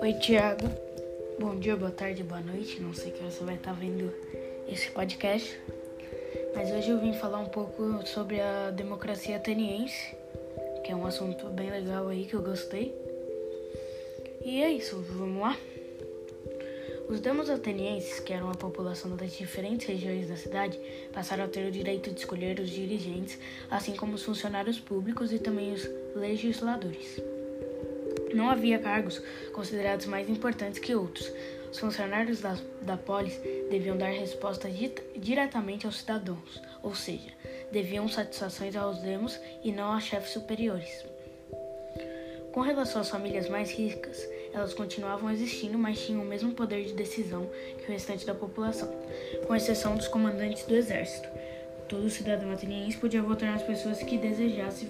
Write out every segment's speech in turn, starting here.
Oi, Tiago. Bom dia, boa tarde, boa noite. Não sei que você vai estar vendo esse podcast, mas hoje eu vim falar um pouco sobre a democracia ateniense, que é um assunto bem legal aí que eu gostei. E é isso, vamos lá? Os demos atenienses, que eram a população das diferentes regiões da cidade, passaram a ter o direito de escolher os dirigentes, assim como os funcionários públicos e também os legisladores. Não havia cargos considerados mais importantes que outros. Os funcionários da, da polis deviam dar resposta diretamente aos cidadãos, ou seja, deviam satisfações aos demos e não a chefes superiores. Com relação às famílias mais ricas, elas continuavam existindo, mas tinham o mesmo poder de decisão que o restante da população, com exceção dos comandantes do exército. Todo cidadão ateniense podia votar nas pessoas que desejasse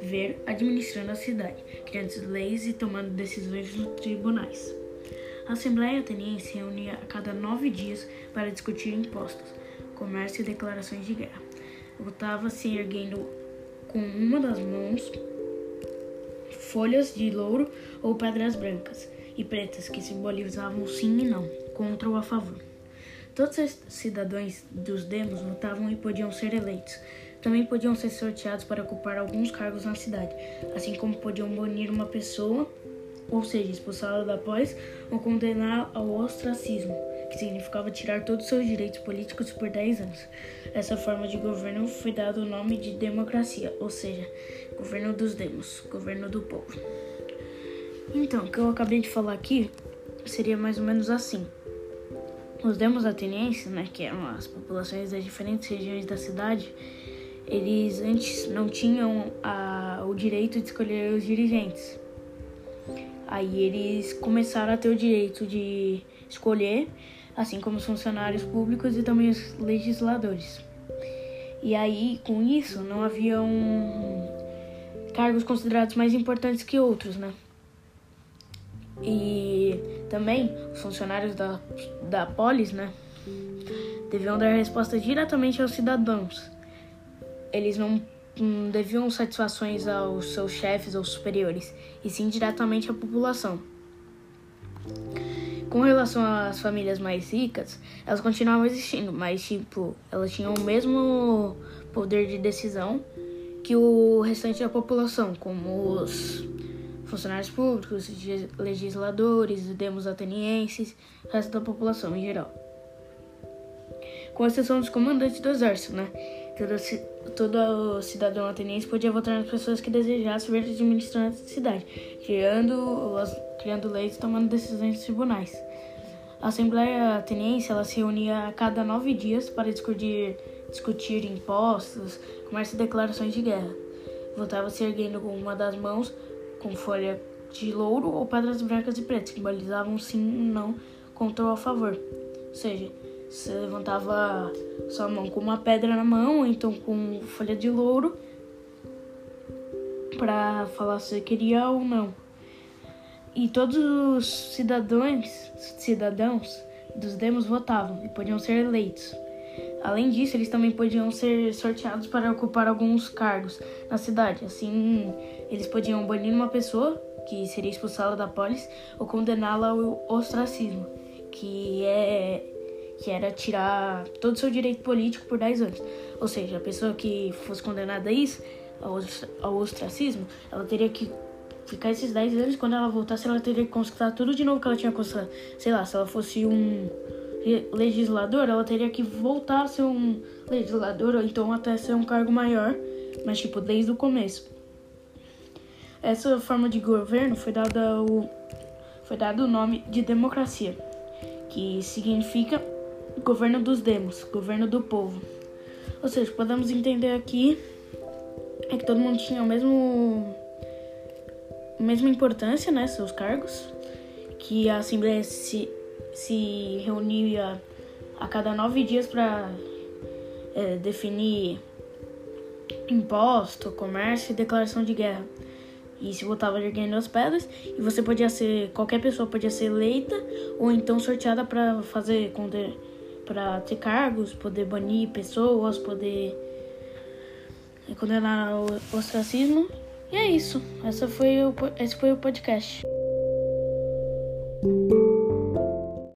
ver administrando a cidade, criando leis e tomando decisões nos tribunais. A Assembleia Ateniense se reunia a cada nove dias para discutir impostos, comércio e declarações de guerra. Votava se erguendo com uma das mãos folhas de louro ou pedras brancas e pretas que simbolizavam sim e não, contra ou a favor. Todos os cidadãos dos demos votavam e podiam ser eleitos. Também podiam ser sorteados para ocupar alguns cargos na cidade, assim como podiam banir uma pessoa, ou seja, expulsá-la da polis ou condená-la ao ostracismo, que significava tirar todos os seus direitos políticos por 10 anos. Essa forma de governo foi dado o nome de democracia, ou seja, governo dos demos, governo do povo. Então, o que eu acabei de falar aqui seria mais ou menos assim. Os demos atenienses, né, que eram as populações das diferentes regiões da cidade, eles antes não tinham a, o direito de escolher os dirigentes. Aí eles começaram a ter o direito de escolher, assim como os funcionários públicos e também os legisladores. E aí, com isso, não haviam cargos considerados mais importantes que outros, né? E também os funcionários da, da polis, né, deviam dar resposta diretamente aos cidadãos. Eles não hum, deviam satisfações aos seus chefes ou superiores, e sim diretamente à população. Com relação às famílias mais ricas, elas continuavam existindo, mas tipo, elas tinham o mesmo poder de decisão que o restante da população, como os funcionários públicos, legisladores, demos atenienses, o resto da população em geral. Com exceção dos comandantes do exército, né? Todo, todo cidadão ateniense podia votar nas pessoas que desejassem ver administrando a cidade, criando, criando leis e tomando decisões nos tribunais. A Assembleia Ateniense ela se reunia a cada nove dias para discutir, discutir impostos, comércio e declarações de guerra. Votava se erguendo com uma das mãos com folha de louro ou pedras brancas e pretas, simbolizavam sim ou não contra ou a favor. Ou seja, você levantava sua mão com uma pedra na mão, ou então com folha de louro, para falar se queria ou não. E todos os cidadãos, cidadãos dos demos votavam e podiam ser eleitos. Além disso, eles também podiam ser sorteados para ocupar alguns cargos na cidade. Assim, eles podiam banir uma pessoa, que seria expulsá-la da polis, ou condená-la ao ostracismo, que é que era tirar todo o seu direito político por 10 anos. Ou seja, a pessoa que fosse condenada a isso, ao ostracismo, ela teria que ficar esses 10 anos. Quando ela voltasse, ela teria que conquistar tudo de novo que ela tinha conquistado. Sei lá, se ela fosse um legislador, ela teria que voltar a ser um legislador, ou então até ser um cargo maior, mas tipo, desde o começo. Essa forma de governo foi dada o, foi dado o nome de democracia, que significa governo dos demos, governo do povo. Ou seja, podemos entender aqui é que todo mundo tinha o mesmo mesma importância, né, seus cargos, que a Assembleia se se reunia a cada nove dias para é, definir imposto, comércio e declaração de guerra. E se votava erguendo as pedras, e você podia ser, qualquer pessoa podia ser eleita ou então sorteada para fazer, para ter cargos, poder banir pessoas, poder condenar o ostracismo. E é isso. Essa foi o, esse foi o podcast.